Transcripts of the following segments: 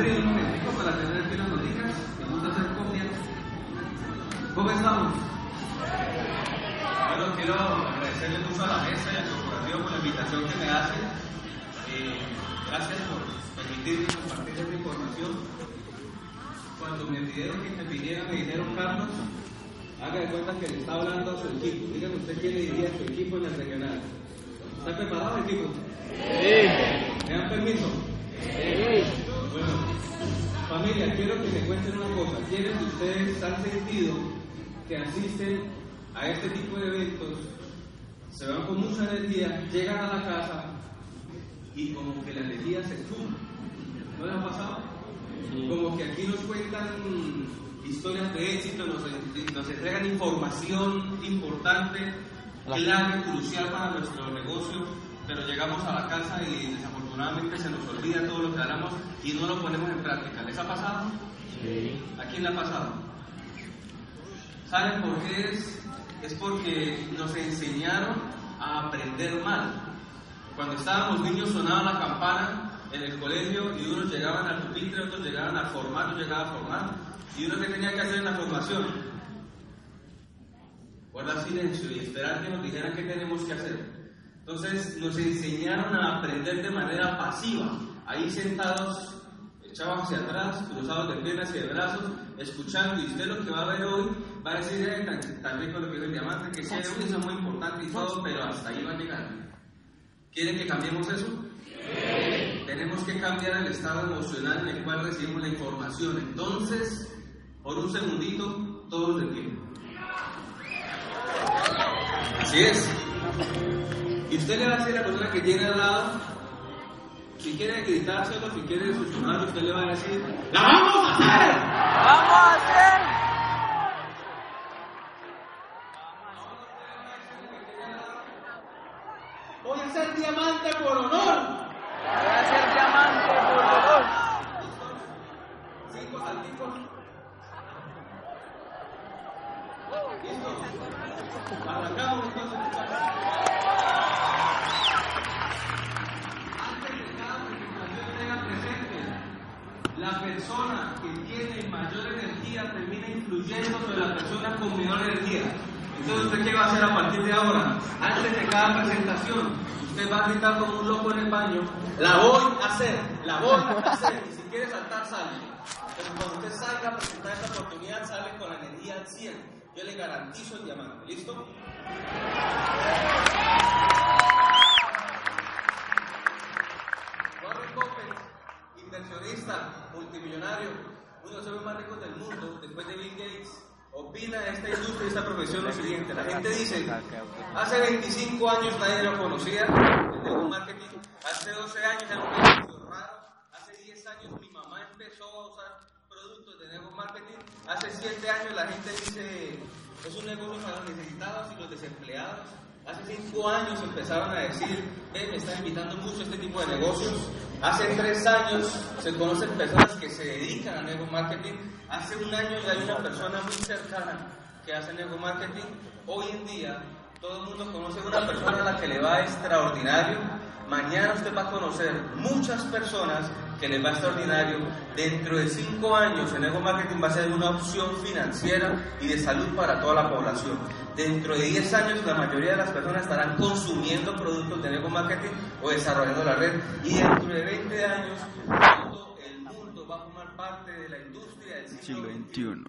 trío un momentico para tener las. Me gusta hacer copia. ¿Cómo estamos? Bueno, quiero agradecerle mucho a la mesa y al corporativo por la invitación que me hacen. Eh, gracias por permitirme compartir esta información. Cuando me pidieron que viniera, me dijeron, Carlos, haga de cuenta que le está hablando a su equipo. Dígame usted quién le diría a su equipo en el regional. ¿Está preparado el equipo? Sí. ¿Me dan permiso? Sí. Bueno, familia, quiero que me cuenten una cosa. ¿Quiénes de ustedes han sentido que asisten a este tipo de eventos, se van con mucha energía, llegan a la casa y como que la energía se suma? ¿No les ha pasado? Como que aquí nos cuentan historias de éxito, nos, nos entregan información importante, clave, crucial para nuestro negocio, pero llegamos a la casa y desafortunadamente se nos olvida todo lo que hablamos y no lo ponemos en práctica. ¿Les ha pasado? Sí. ¿A quién le ha pasado? ¿Saben por qué es? Es porque nos enseñaron a aprender mal. Cuando estábamos niños sonaba la campana en el colegio y unos llegaban al pupitre, otros llegaban a formar, otros llegaban a formar. ¿Y uno que tenía que hacer en la formación? Guardar silencio y esperar que nos dijeran qué tenemos que hacer. Entonces nos enseñaron a aprender de manera pasiva, ahí sentados, echados hacia atrás, cruzados de piernas y de brazos, escuchando. Y usted lo que va a ver hoy va a decir eh, también con lo que dijo el diamante, que sí, eso es muy importante y todo, pero hasta ahí va a llegar. ¿Quieren que cambiemos eso? Sí. Tenemos que cambiar el estado emocional en el cual recibimos la información. Entonces, por un segundito, todos de pie. Así es. Y usted le va a decir a la persona que tiene al lado, si quiere gritárselo, si quiere susurrar, usted le va a decir, ¡La vamos a hacer! ¡Vamos a hacer! Voy a ser diamante por honor. Voy a ser diamante por honor. Cinco salticos. Listo. Arrancamos entonces, muchachos. La persona que tiene mayor energía termina influyendo sobre la persona con menor energía. Entonces, ¿usted qué va a hacer a partir de ahora? Antes de cada presentación, usted va a gritar como un loco en el baño, la voy a hacer, la voy a hacer, y si quiere saltar, sale. Pero cuando usted salga a presentar esta oportunidad, sale con la energía al 100. Yo le garantizo el diamante, ¿listo? Multimillonario, uno de los más ricos del mundo, después de Bill Gates, opina de esta industria y esta profesión lo siguiente. La gente dice, hace 25 años nadie lo conocía, el network marketing, hace 12 años era un negocio raro, hace 10 años mi mamá empezó a usar productos de network marketing, hace 7 años la gente dice, es un negocio para los necesitados y los desempleados. Hace cinco años empezaron a decir, me están invitando mucho a este tipo de negocios. Hace tres años se conocen personas que se dedican a network marketing. Hace un año ya hay una persona muy cercana que hace network marketing. Hoy en día todo el mundo conoce a una persona a la que le va extraordinario. Mañana usted va a conocer muchas personas que les va extraordinario. Dentro de cinco años el network marketing va a ser una opción financiera y de salud para toda la población. Dentro de 10 años la mayoría de las personas estarán consumiendo productos de network marketing o desarrollando la red. Y dentro de 20 años todo el mundo va a formar parte de la industria del siglo XXI.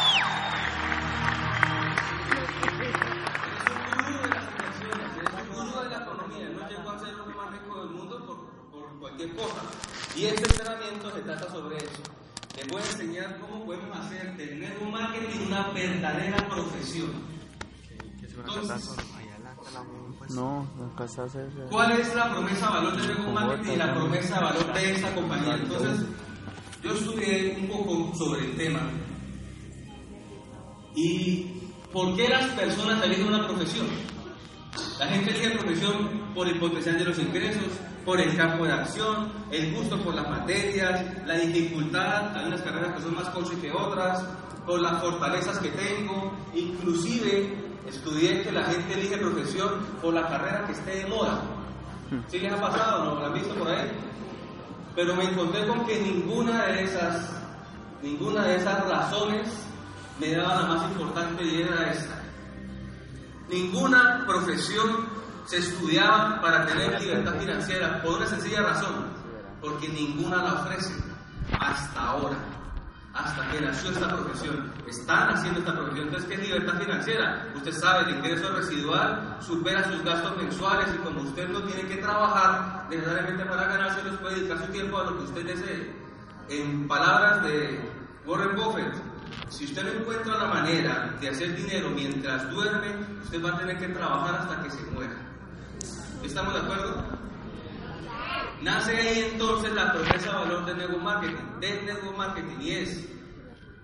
cualquier cosa. Y este entrenamiento se trata sobre eso. Les voy a enseñar cómo podemos hacer del network marketing una verdadera profesión. Entonces, no, nunca se hace eso. ¿Cuál es la promesa valor del network marketing y la promesa valor de esta compañía? Entonces, yo estudié un poco sobre el tema. ¿Y por qué las personas eligen una profesión? La gente elige profesión por el potencial de los ingresos, por el campo de acción, el gusto por las materias, la dificultad, hay unas carreras que son más coches que otras, por las fortalezas que tengo, inclusive estudié que la gente elige profesión por la carrera que esté de moda. ¿Sí les ha pasado? ¿No lo han visto por ahí? Pero me encontré con que ninguna de esas, ninguna de esas razones me daba la más importante y era esta. Ninguna profesión se estudiaba para tener libertad financiera por una sencilla razón, porque ninguna la ofrece hasta ahora, hasta que nació esta profesión. Están haciendo esta profesión. Entonces, ¿qué es libertad financiera? Usted sabe, el ingreso residual supera sus gastos mensuales y como usted no tiene que trabajar necesariamente para ganárselos, puede dedicar su tiempo a lo que usted desee. En palabras de Warren Buffett, si usted no encuentra la manera de hacer dinero mientras duerme, usted va a tener que trabajar hasta que se muera. ¿Estamos de acuerdo? Nace ahí entonces la promesa de valor del network marketing, del network marketing, y es,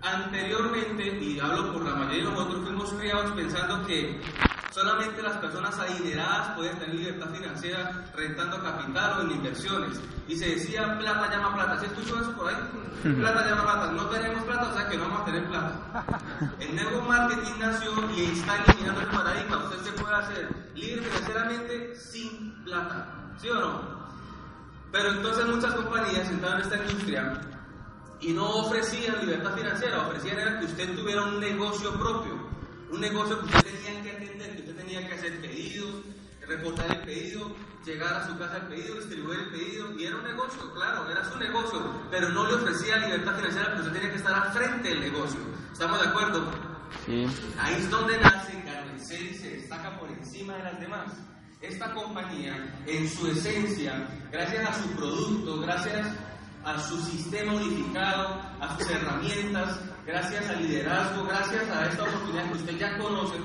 anteriormente, y hablo por la mayoría de nosotros, fuimos criados pensando que solamente las personas adineradas pueden tener libertad financiera rentando capital o en inversiones. Y se decía, plata llama plata. ¿Se escuchó eso por ahí? Plata llama plata. No tenemos plata, o sea que no vamos a tener plata. El network marketing nació y está eliminando el paradigma. Usted se puede hacer libre financieramente sin plata. ¿Sí o no? Pero entonces muchas compañías entraron en esta industria y no ofrecían libertad financiera, ofrecían era que usted tuviera un negocio propio, un negocio que usted tenía que hacer pedidos, reportar el pedido, llegar a su casa el pedido, distribuir el pedido, y era un negocio, claro, era su negocio, pero no le ofrecía libertad financiera porque usted tenía que estar al frente del negocio. ¿Estamos de acuerdo? Sí. Ahí es donde nace Carmen y se destaca por encima de las demás. Esta compañía, en su esencia, gracias a su producto, gracias a su sistema unificado, a sus herramientas, gracias al liderazgo, gracias a esta oportunidad que usted ya conoce,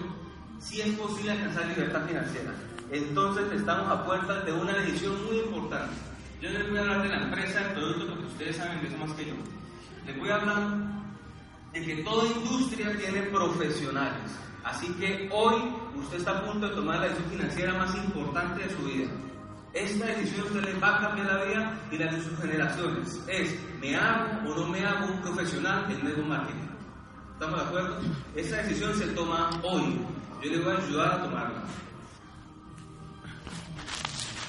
sí es posible alcanzar libertad financiera. Entonces estamos a puertas de una decisión muy importante. Yo les voy a hablar de la empresa, del producto, porque ustedes saben de eso más que yo. Les voy a hablar de que toda industria tiene profesionales. Así que hoy usted está a punto de tomar la decisión financiera más importante de su vida. Esta decisión usted le va a cambiar la vida y la de sus generaciones. Es, ¿me hago o no me hago un profesional en network marketing? ¿Estamos de acuerdo? Esta decisión se toma hoy. Yo le voy a ayudar a tomarla.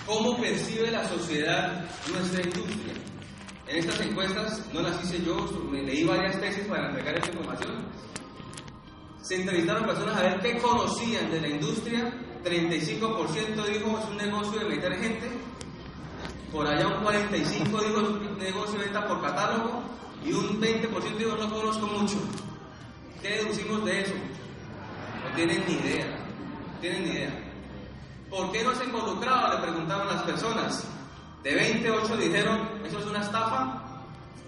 ¿Cómo percibe la sociedad nuestra industria? En estas encuestas no las hice yo, me leí varias tesis para entregar esta información. Se entrevistaron personas a ver qué conocían de la industria. 35% dijo es un negocio de meter gente. Por allá un 45% dijo es un negocio de venta por catálogo. Y un 20% dijo no conozco mucho. ¿Qué deducimos de eso? No tienen ni idea. No tienen ni idea. ¿Por qué no se involucraba? Le preguntaban las personas. De 28 dijeron, eso es una estafa.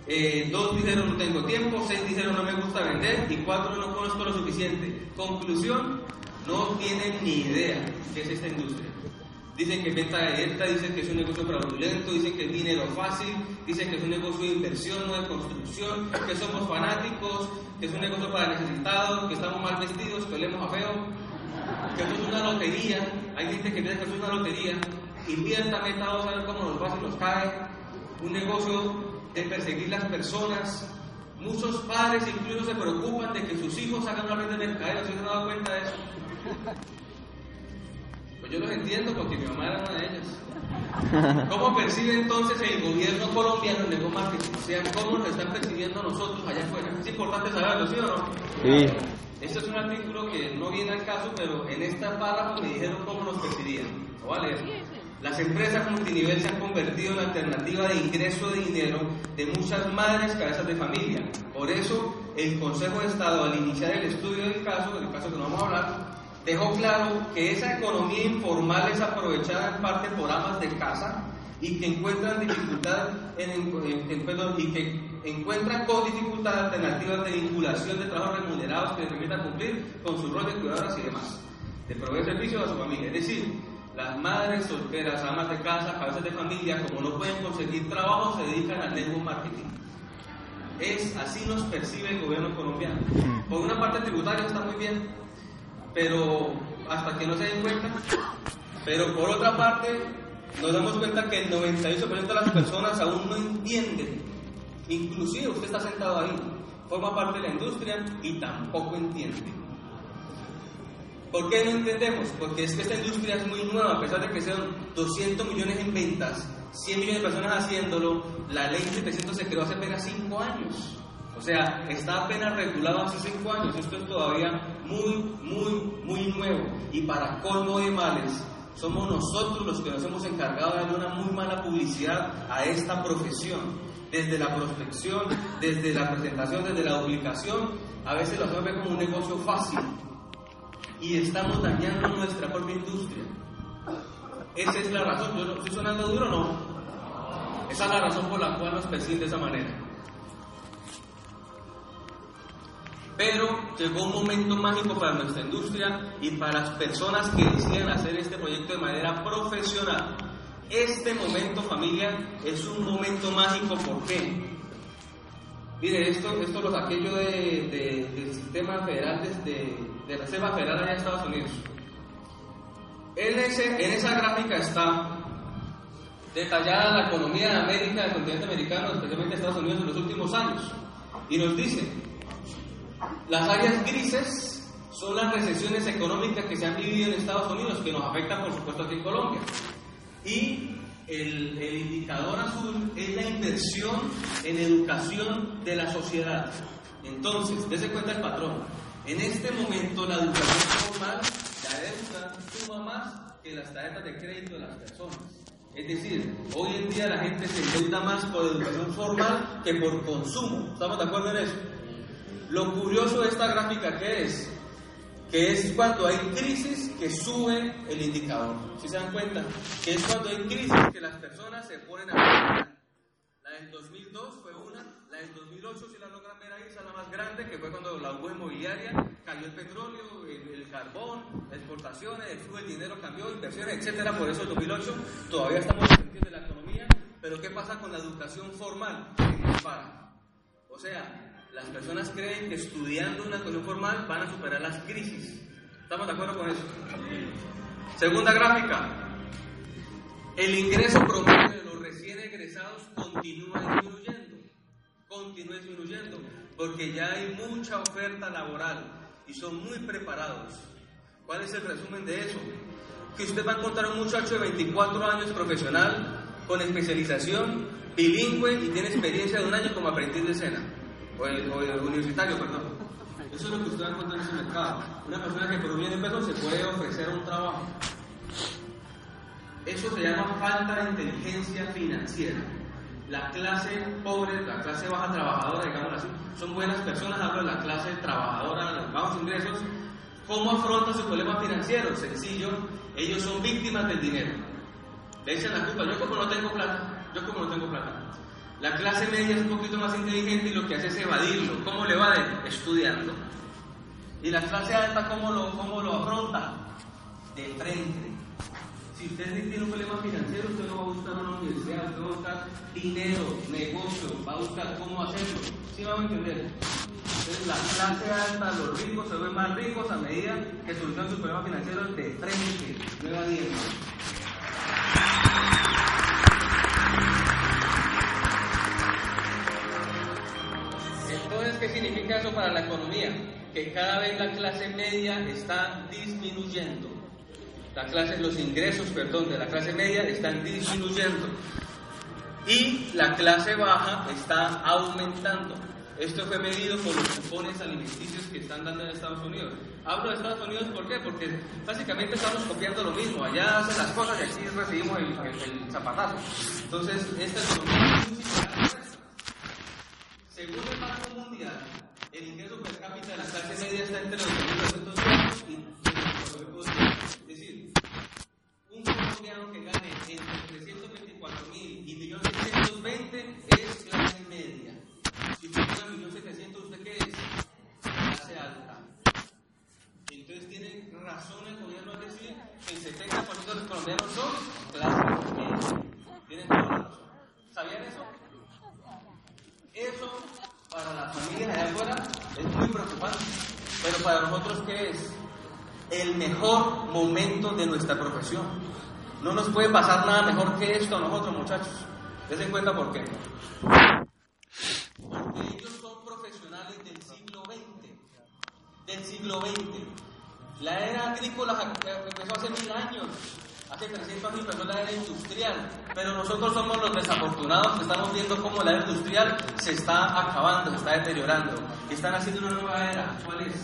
Eh, dos dijeron, no tengo tiempo. Seis dijeron, no me gusta vender. Y cuatro, no conozco lo suficiente. Conclusión, no tienen ni idea qué es esta industria. Dicen que es venta directa, dicen que es un negocio fraudulento, dicen que es dinero fácil, dicen que es un negocio de inversión, no de construcción, que somos fanáticos, que es un negocio para necesitados, que estamos mal vestidos, que olemos a feo, que esto es una lotería. Hay gente que piensa que es una lotería. Invierta, meta, vamos a ver cómo nos va si nos cae. Un negocio de perseguir las personas. Muchos padres incluso se preocupan de que sus hijos hagan una red de mercadeo. ¿Se han dado cuenta de eso? Pues yo los entiendo porque mi mamá era una de ellas. ¿Cómo percibe entonces el gobierno colombiano el negocio marketing? O sea, ¿cómo nos están percibiendo nosotros allá afuera? Es importante saberlo, ¿sí o no? Sí. Este es un artículo que no viene al caso, pero en esta párrafo me dijeron cómo nos percibían. Lo leer. Las empresas multinivel se han convertido en la alternativa de ingreso de dinero de muchas madres cabezas de familia. Por eso, el Consejo de Estado, al iniciar el estudio del caso, del caso que no vamos a hablar, dejó claro que esa economía informal es aprovechada en parte por amas de casa y que encuentran dificultad en, en- en- perdón, y que encuentran con dificultad alternativas de vinculación de trabajos remunerados que les permitan cumplir con su rol de cuidadoras y demás, de proveer servicios a su familia. Es decir, las madres solteras, amas de casa, cabezas de familia, como no pueden conseguir trabajo, se dedican al network marketing. Es así nos percibe el gobierno colombiano. Por una parte tributaria está muy bien, pero hasta que no se den cuenta. Pero por otra parte, nos damos cuenta que el 98% de las personas aún no entienden. Inclusive usted está sentado ahí, forma parte de la industria y tampoco entiende. ¿Por qué no entendemos? Porque es que esta industria es muy nueva, a pesar de que sean 200 millones en ventas, 100 millones de personas haciéndolo, la ley 700 se creó hace apenas 5 años. O sea, está apenas regulado hace 5 años. Esto es todavía muy, muy, muy nuevo. Y para colmo de males, somos nosotros los que nos hemos encargado de darle una muy mala publicidad a esta profesión. Desde la prospección, desde la presentación, desde la duplicación, a veces lo ver como un negocio fácil. Y estamos dañando nuestra propia industria. Esa es la razón. ¿Yo estoy sonando duro o no? Esa es la razón por la cual nos persiguen de esa manera. Pero llegó un momento mágico para nuestra industria y para las personas que decían hacer este proyecto de manera profesional. Este momento, familia, es un momento mágico. ¿Por qué? Mire, esto, esto lo saqué yo de, del sistema federal, de, de Reserva Federal allá de Estados Unidos. En, en esa gráfica está detallada la economía de América, del continente americano, especialmente de Estados Unidos en los últimos años. Y nos dice, las áreas grises son las recesiones económicas que se han vivido en Estados Unidos, que nos afectan por supuesto aquí en Colombia. Y el, el indicador azul es la inversión en educación de la sociedad. Entonces, dése cuenta el patrón. En este momento la educación formal, la deuda, suma más que las tarjetas de crédito de las personas. Es decir, hoy en día la gente se endeuda más por educación formal que por consumo. ¿Estamos de acuerdo en eso? Lo curioso de esta gráfica que es, que es cuando hay crisis que sube el indicador. Si se dan cuenta, que es cuando hay crisis que las personas se ponen a. La del 2002 fue una, la del 2008 si la logran ver ahí, es la más grande, que fue cuando la hubo inmobiliaria, cayó el petróleo, el, el carbón, las exportaciones, el flujo del dinero cambió, inversiones, etcétera. Por eso el 2008 todavía estamos en de la economía, pero ¿qué pasa con la educación formal? Dispara. O sea, las personas creen que estudiando una educación formal van a superar las crisis. ¿Estamos de acuerdo con eso? Segunda gráfica. El ingreso promedio de los recién egresados continúa disminuyendo. Continúa disminuyendo. Porque ya hay mucha oferta laboral y son muy preparados. ¿Cuál es el resumen de eso? Que usted va a encontrar un muchacho de 24 años profesional, con especialización, bilingüe y tiene experiencia de un año como aprendiz de escena o el, o el universitario, perdón. Eso es lo que usted va a encontrar en ese mercado. Una persona que por un millón de pesos se puede ofrecer un trabajo. Eso se llama falta de inteligencia financiera. La clase pobre, la clase baja trabajadora, digamos así, son buenas personas, hablo de la clase trabajadora, los bajos ingresos. ¿Cómo afrontan su problema financiero? Sencillo, ellos son víctimas del dinero. Le echan la culpa, yo como no tengo plata, yo como no tengo plata. La clase media es un poquito más inteligente y lo que hace es evadirlo. ¿Cómo le va? Estudiando. ¿Y la clase alta cómo lo, cómo lo afronta? De frente. Si usted tiene un problema financiero, usted no va a buscar una universidad, usted va a buscar dinero, negocio, va a buscar cómo hacerlo. ¿Sí van a entender? Entonces la clase alta, los ricos se ven más ricos a medida que solucionan sus problemas financieros de frente, no evadiendo. ¿Qué significa eso para la economía? Que cada vez la clase media está disminuyendo. Los ingresos, perdón, de la clase media están disminuyendo. Y la clase baja está aumentando. Esto fue medido por los cupones alimenticios que están dando en Estados Unidos. Hablo de Estados Unidos, ¿por? Porque básicamente estamos copiando lo mismo. Allá hacen las cosas y aquí recibimos el, el, el zapatazo. Entonces, esta economía es muy similar a esta. Según el Banco Mundial, el ingreso per cápita de la clase media está entre los 2.200 euros y es decir, un colombiano que gane entre 324 mil y 1.620 es clase media. Si usted gana 1.700, ¿usted qué es? Clase alta. Entonces tiene razón el gobierno al decir que el 70% de los colombianos son clase media. Tienen toda la razón. ¿Sabían eso? Eso para las familias allá afuera es muy preocupante. Pero para nosotros, ¿qué es? El mejor momento de nuestra profesión. No nos puede pasar nada mejor que esto a nosotros, muchachos. Dense cuenta por qué. Porque ellos son profesionales del siglo XX. Del siglo XX. La era agrícola empezó hace mil años. Hace 300 años la era industrial, pero nosotros somos los desafortunados que estamos viendo cómo la era industrial se está acabando, se está deteriorando. Están haciendo una nueva era. ¿Cuál es?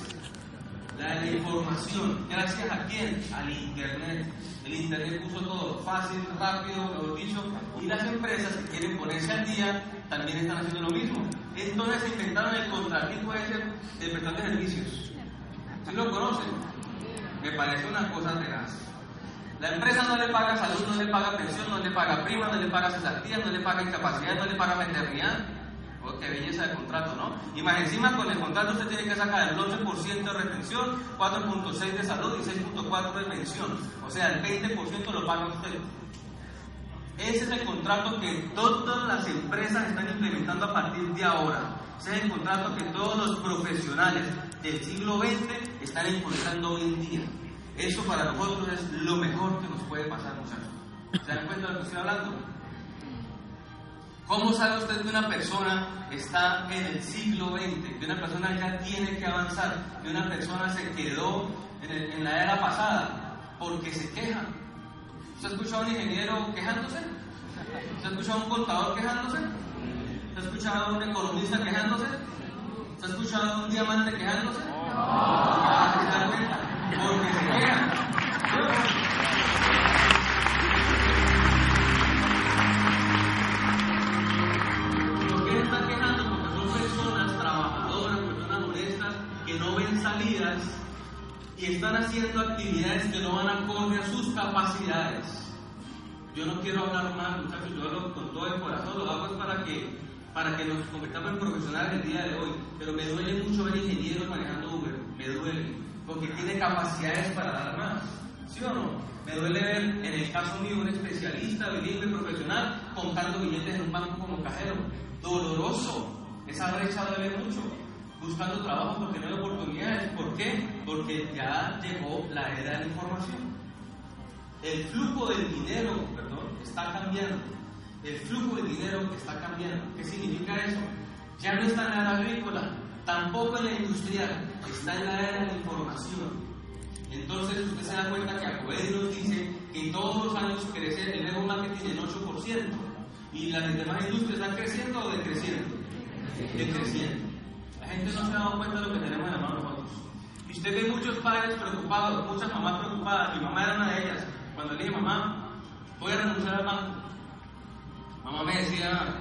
La de la información. ¿Gracias a quién? Al Internet. El Internet puso todo fácil, rápido, mejor dicho. Y las empresas que quieren ponerse al día también están haciendo lo mismo. Entonces inventaron el contratipo ese de prestación de servicios. ¿Sí lo conocen? Me parece una cosa tenaz. La empresa no le paga salud, no le paga pensión, no le paga prima, no le paga cesantía, no le paga incapacidad, no le paga maternidad. Oh, qué belleza de contrato, ¿no? Y más encima con el contrato usted tiene que sacar el 12% de retención, 4.6 de salud y 6.4 de pensión. O sea, el 20% lo paga usted. Ese es el contrato que todas las empresas están implementando a partir de ahora. Ese es el contrato que todos los profesionales del siglo XX están implementando hoy en día. Eso para nosotros es lo mejor que nos puede pasar, muchachos. ¿Se dan cuenta de lo que estoy hablando? ¿Cómo sabe usted que una persona está en el siglo XX, que una persona ya tiene que avanzar, que una persona se quedó en, el- en la era pasada? Porque se queja. ¿Usted ha escuchado a un ingeniero quejándose? ¿Usted ha escuchado a un contador quejándose? ¿Usted ha escuchado a un economista quejándose? ¿Usted ha escuchado a un diamante quejándose? Ah, ¿Se dan cuenta? Porque se quejan. ¿Sí o no? ¿Por qué se están quejando? Porque son personas trabajadoras, personas honestas, que no ven salidas y están haciendo actividades que no van acorde a sus capacidades. Yo no quiero hablar más, muchachos, yo hablo con todo el corazón, lo hago es para que, para que nos convirtamos en profesionales el día de hoy. Pero me duele mucho ver ingenieros manejando Uber, me duele, porque tiene capacidades para dar más. ¿Sí o no? Me duele ver, en el caso mío, un especialista, bilingüe, profesional, contando billetes en un banco como cajero. Doloroso. Esa brecha duele mucho. Buscando trabajo porque no hay oportunidades. ¿Por qué? Porque ya llegó la era de la información. El flujo del dinero, perdón, está cambiando. El flujo del dinero está cambiando. ¿Qué significa eso? Ya no está en la agrícola, tampoco en la industrial, está en la era de la información. Entonces usted se da cuenta que Acoedi nos dice que todos los años crece el nuevo marketing en 8% y las demás industrias están creciendo o decreciendo. Decreciendo. La gente no se ha dado cuenta de lo que tenemos en la mano nosotros. Y usted ve muchos padres preocupados, muchas mamás preocupadas. Mi mamá era una de ellas. Cuando le dije, mamá, voy a renunciar al banco. Mamá me decía,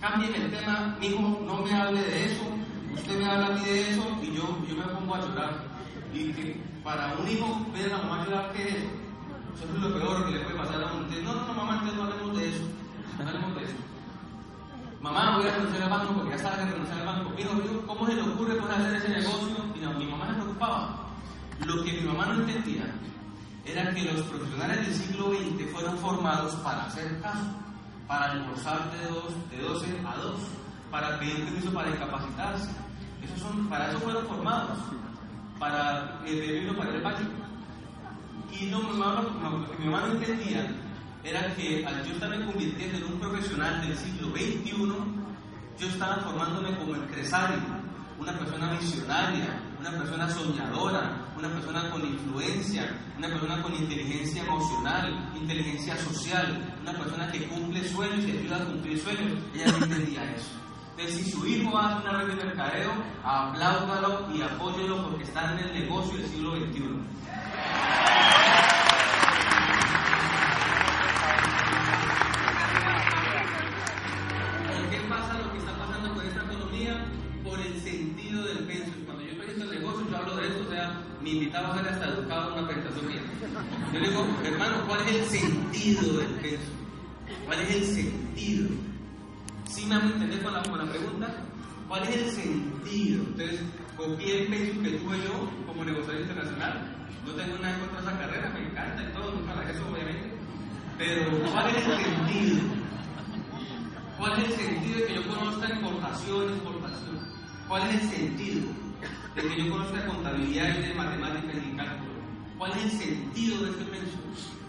cambien el tema, hijo, no me hable de eso. Usted me habla a mí de eso y yo, yo me pongo a llorar. Y que para un hijo ver a la mamá llorar, ¿qué es eso? Eso es lo peor que le puede pasar a. Entonces, no, no, no, mamá, entonces no hablemos de eso. No hablemos de eso. Mamá, voy a renunciar al banco porque ya sabes que renunciar al banco. Hijo, hijo, ¿cómo se le ocurre poder hacer ese negocio? Y no, mi mamá se preocupaba. Lo que mi mamá no entendía era que los profesionales del siglo XX fueron formados para hacer caso, para almorzar de, dos, de 12 a 2, para pedir permiso para incapacitarse. Esos son, para eso fueron formados, para eh, pedirlo para el básico. Y no- lo que mi mamá no entendía era que al yo estarme convirtiendo en un profesional del siglo XXI, yo estaba formándome como empresario, una persona visionaria, una persona soñadora, una persona con influencia, una persona con inteligencia emocional, inteligencia social, una persona que cumple sueños y ayuda a cumplir sueños. Ella no entendía eso. Entonces, si su hijo hace una red de mercadeo, apláudalo y apóyelo porque está en el negocio del siglo XXI. ¿Por qué pasa lo que está pasando con esta economía? Por el sentido del peso. Cuando yo presento el negocio, yo hablo de esto, o sea, mi invitado ser hasta educado en una presentación mía. Yo le digo, hermano, ¿cuál es el sentido del peso? ¿Cuál es el sentido? ¿Sí me hago entender con la, pregunta? ¿Cuál es el sentido? Entonces, cogí el peso que tuve yo como negociador internacional. No tengo nada contra esa carrera, me encanta y todo, nunca la eso obviamente. Pero, ¿cuál es el sentido? ¿Cuál es el sentido de que yo conozca importación, exportación? ¿Cuál es el sentido de que yo conozca contabilidad y de matemáticas y cálculo? ¿Cuál es el sentido de este penso?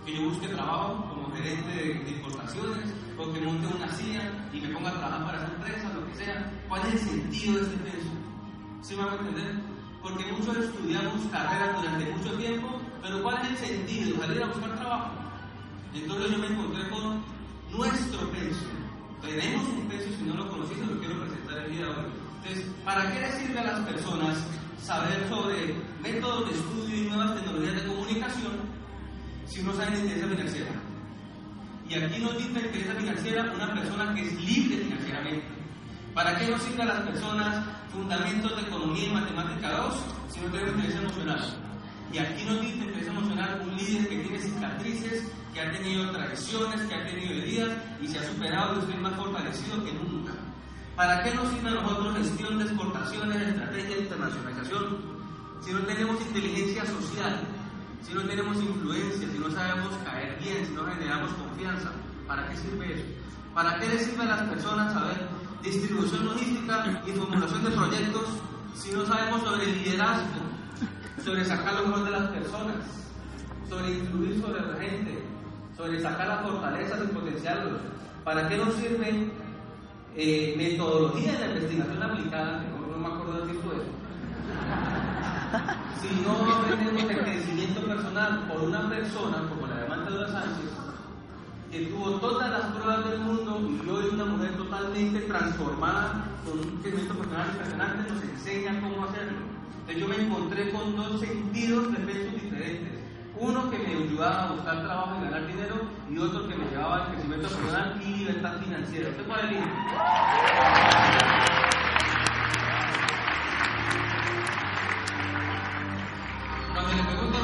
Que yo busque trabajo como gerente de importaciones o que monte una CIA y me ponga a trabajar para esa empresa, lo que sea. ¿Cuál es el sentido de este penso? ¿Sí me van a entender? Porque muchos estudiamos carreras durante mucho tiempo, pero ¿cuál es el sentido? Salir a buscar trabajo. Entonces yo me encontré con nuestro penso. Tenemos un penso, si no lo conocéis, lo quiero presentar el día de hoy. Entonces, ¿para qué le sirve a las personas saber sobre métodos de estudio y nuevas tecnologías de comunicación si no saben de inteligencia financiera? Y aquí nos dice inteligencia financiera una persona que es libre financieramente. ¿Para qué nos sirve a las personas fundamentos de economía y matemática 2 si no tenemos inteligencia emocional? Y aquí nos dice inteligencia emocional un líder que tiene cicatrices, que ha tenido traiciones, que ha tenido heridas y se ha superado y es más fortalecido que nunca. ¿Para qué nos sirve a nosotros gestión de exportaciones, estrategia de internacionalización? Si no tenemos inteligencia social, si no tenemos influencia, si no sabemos caer bien, si no generamos confianza, ¿para qué sirve eso? ¿Para qué le sirve a las personas saber distribución logística y formulación de proyectos si no sabemos sobre liderazgo, sobre sacar lo mejor de las personas, sobre influir sobre la gente, sobre sacar las fortalezas y potenciarlos? ¿Para qué nos sirve eh, metodología de investigación aplicada? Que no, no me acuerdo de eso. Si no aprendemos el crecimiento personal por una persona como la de Amanda Sánchez, que tuvo todas las pruebas del mundo y hoy una mujer totalmente transformada con un crecimiento personal impresionante, nos enseña cómo hacerlo. Entonces yo me encontré con dos sentidos de pesos diferentes. Uno que me ayudaba a buscar trabajo y ganar dinero y otro que me llevaba al crecimiento personal y libertad financiera. ¿Usted cuál elige?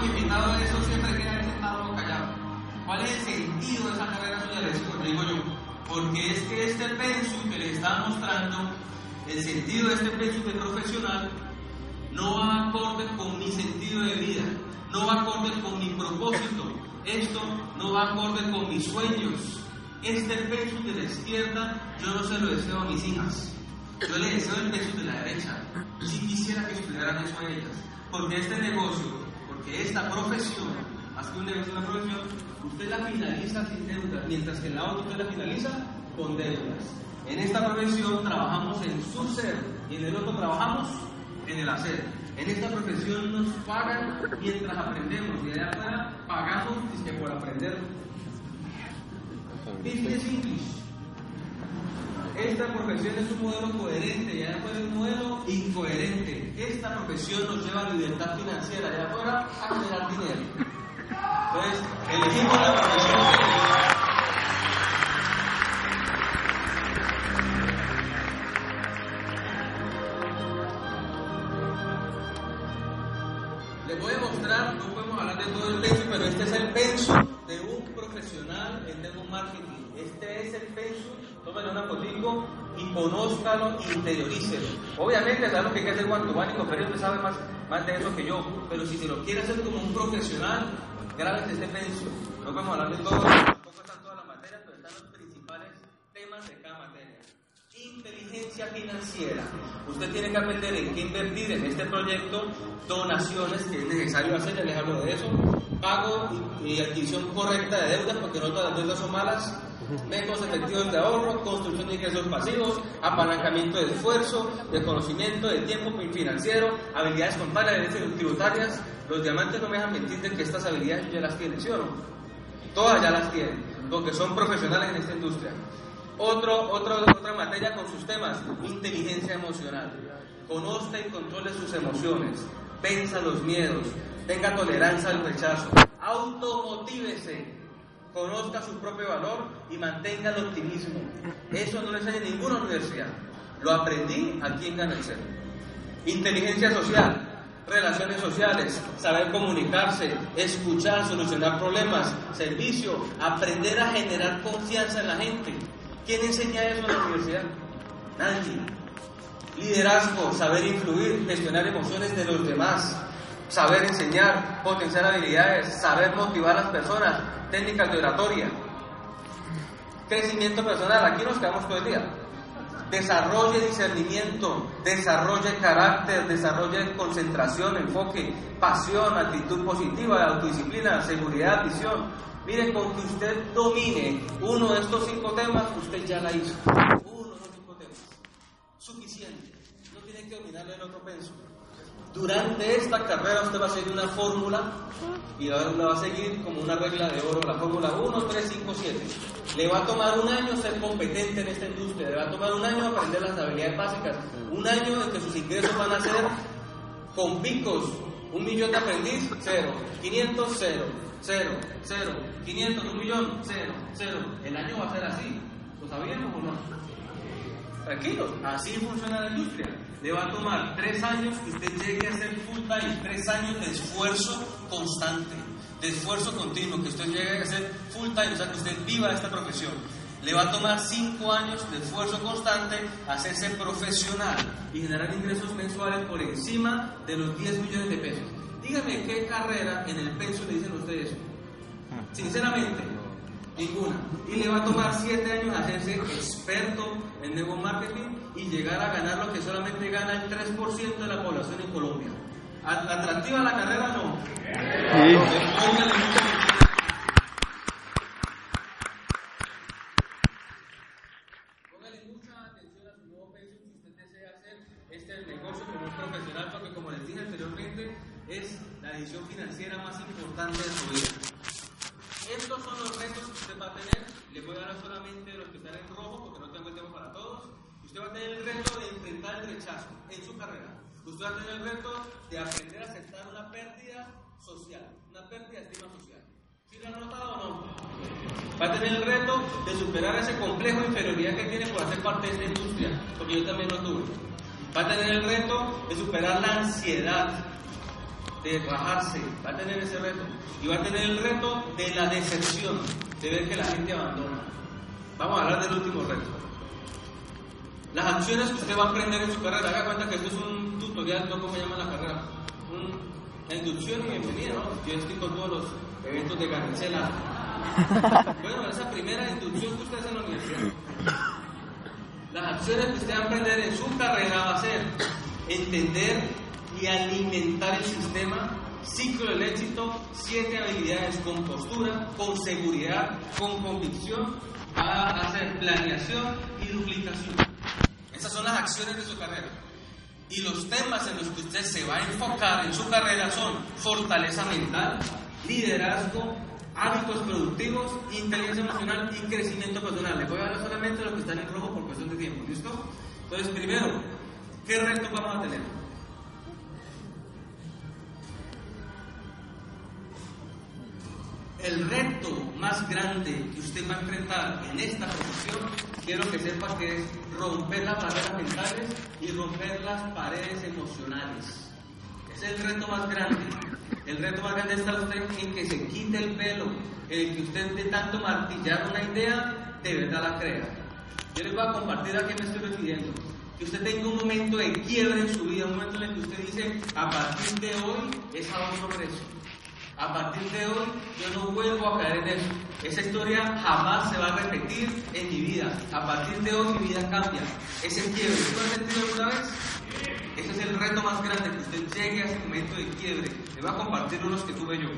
Pregunto a invitado eso, siempre queda sentado callado. ¿Cuál es el sentido de esa carrera suya? Le digo, yo, porque es que este pensum que le estaba mostrando, el sentido de este pensum de profesional, no va acorde con mi sentido de vida, no va acorde con mi propósito, esto no va acorde con mis sueños. Este pensum de la izquierda yo no se lo deseo a mis hijas, yo le deseo el pensum de la derecha. Si quisiera que estudiaran eso a ellas, porque este negocio, porque esta profesión, más que un negocio, una profesión, usted la finaliza sin deuda, mientras que en la otra usted la finaliza con deudas. En esta profesión trabajamos en su ser y en el otro trabajamos en el hacer. En esta profesión nos pagan mientras aprendemos y allá afuera pagamos que por aprender. Business English. Esta profesión es un modelo coherente y afuera es un modelo incoherente. Esta profesión nos lleva a libertad financiera allá afuera a generar dinero. Entonces, elegimos la profesión Les voy a mostrar, no podemos hablar de todo el pensum, pero este es el pensum de un profesional en network marketing. Este es el pensum, tómenle una fotico y conózcalo interiorícelo. Obviamente, sabe lo que hay que hacer y conferencia, usted sabe más, más de eso que yo, pero si se lo quiere hacer como un profesional, grábese este pensum. No podemos hablar de todo, tampoco están todas las materias, pero están los principales temas de cada materia. Inteligencia financiera. Usted tiene que aprender en qué invertir en este proyecto, donaciones que es necesario hacer, ya les hablo de eso, pago y adquisición correcta de deudas, porque no todas las deudas son malas, métodos efectivos de ahorro, construcción de ingresos pasivos, apalancamiento de esfuerzo, de conocimiento, de tiempo financiero, habilidades contables, tributarias. Los diamantes no me dejan mentir de que estas habilidades ya las tienen, ¿sí o no? Todas ya las tienen, porque son profesionales en esta industria. Otro, otro, otra materia con sus temas, inteligencia emocional. Conozca y controle sus emociones, venza los miedos, tenga tolerancia al rechazo, automotívese, conozca su propio valor y mantenga el optimismo. Eso no lo enseña en ninguna universidad. Lo aprendí aquí en Ganacero. Inteligencia social, relaciones sociales, saber comunicarse, escuchar, solucionar problemas, servicio, aprender a generar confianza en la gente. ¿Quién enseña eso en la universidad? Nadie. Liderazgo, saber influir, gestionar emociones de los demás, saber enseñar, potenciar habilidades, saber motivar a las personas, técnicas de oratoria. Crecimiento personal, aquí nos quedamos todo el día. Desarrolle discernimiento, desarrolle carácter, desarrolle concentración, enfoque, pasión, actitud positiva, autodisciplina, seguridad, visión. Miren, con que usted domine uno de estos cinco temas, usted ya la hizo. Uno de los cinco temas. Suficiente. No tiene que dominar el otro penso. Durante esta carrera usted va a seguir una fórmula y la va a seguir como una regla de oro, la fórmula 1, 3, 5, 7. Le va a tomar un año ser competente en esta industria, le va a tomar un año aprender las habilidades básicas, un año en que sus ingresos van a ser con picos, un millón de aprendiz, cero, 500, cero, cero, cero, 500, un millón, cero, cero. El año va a ser así, ¿lo sabíamos o no? Tranquilo, así funciona la industria. Le va a tomar tres años que usted llegue a ser full time, tres años de esfuerzo constante, de esfuerzo continuo, que usted llegue a ser full time, o sea, que usted viva esta profesión. Le va a tomar cinco años de esfuerzo constante hacerse profesional y generar ingresos mensuales por encima de los 10 millones de pesos. Dígame qué carrera en el peso le dicen ustedes. Sinceramente, ninguna. Y le va a tomar siete años hacerse experto en network marketing y llegar a ganar lo que solamente gana el 3% de la población en Colombia. ¿A- ¿Atractiva la carrera? No. Póngale mucha atención. Póngale mucha atención a su nuevo peso si usted desea hacer este negocio como un profesional, porque como les dije anteriormente, es la decisión financiera más importante de su vida. Estos son los retos que usted va a tener. Les voy a dar solamente los que están en rojo, porque no tengo el tiempo para todos. Usted va a tener el reto de enfrentar el rechazo en su carrera. Usted va a tener el reto de aprender a aceptar una pérdida social, una pérdida de estima social. ¿Sí lo han notado o no? Va a tener el reto de superar ese complejo de inferioridad que tiene por hacer parte de esta industria, porque yo también lo tuve. Va a tener el reto de superar la ansiedad, de rajarse, va a tener ese reto. Y va a tener el reto de la decepción, de ver que la gente abandona. Vamos a hablar del último reto. Las acciones que usted va a aprender en su carrera, haga cuenta que esto es un tutorial, no como llama la carrera. Un- la inducción y bienvenida, ¿no? Yo estoy con todos los eventos de Garcela. Bueno, esa primera inducción que usted hace en la universidad. Las acciones que usted va a aprender en su carrera va a ser entender y alimentar el sistema, ciclo del éxito, siete habilidades con postura, con seguridad, con convicción, va a hacer planeación y duplicación. Esas son las acciones de su carrera. Y los temas en los que usted se va a enfocar en su carrera son fortaleza mental, liderazgo, hábitos productivos, inteligencia emocional y crecimiento personal. Les voy a hablar solamente de los que están en rojo por cuestión de tiempo, ¿listo? Entonces, primero, ¿qué retos vamos a tener? El reto más grande que usted va a enfrentar en esta profesión, quiero que sepa que es romper las barreras mentales y romper las paredes emocionales. Es el reto más grande. El reto más grande está usted en que se quite el pelo, en que usted de tanto martillar una idea, de verdad la crea. Yo les voy a compartir a qué me estoy refiriendo. Que usted tenga un momento de quiebre en su vida, un momento en el que usted dice, a partir de hoy es a otro precio. A partir de hoy yo no vuelvo a caer en eso. Esa historia jamás se va a repetir en mi vida. A partir de hoy mi vida cambia. Ese quiebre, ¿tú has sentido alguna vez? Ese es el reto más grande, que usted llegue a ese momento de quiebre. Le voy a compartir unos que tuve yo.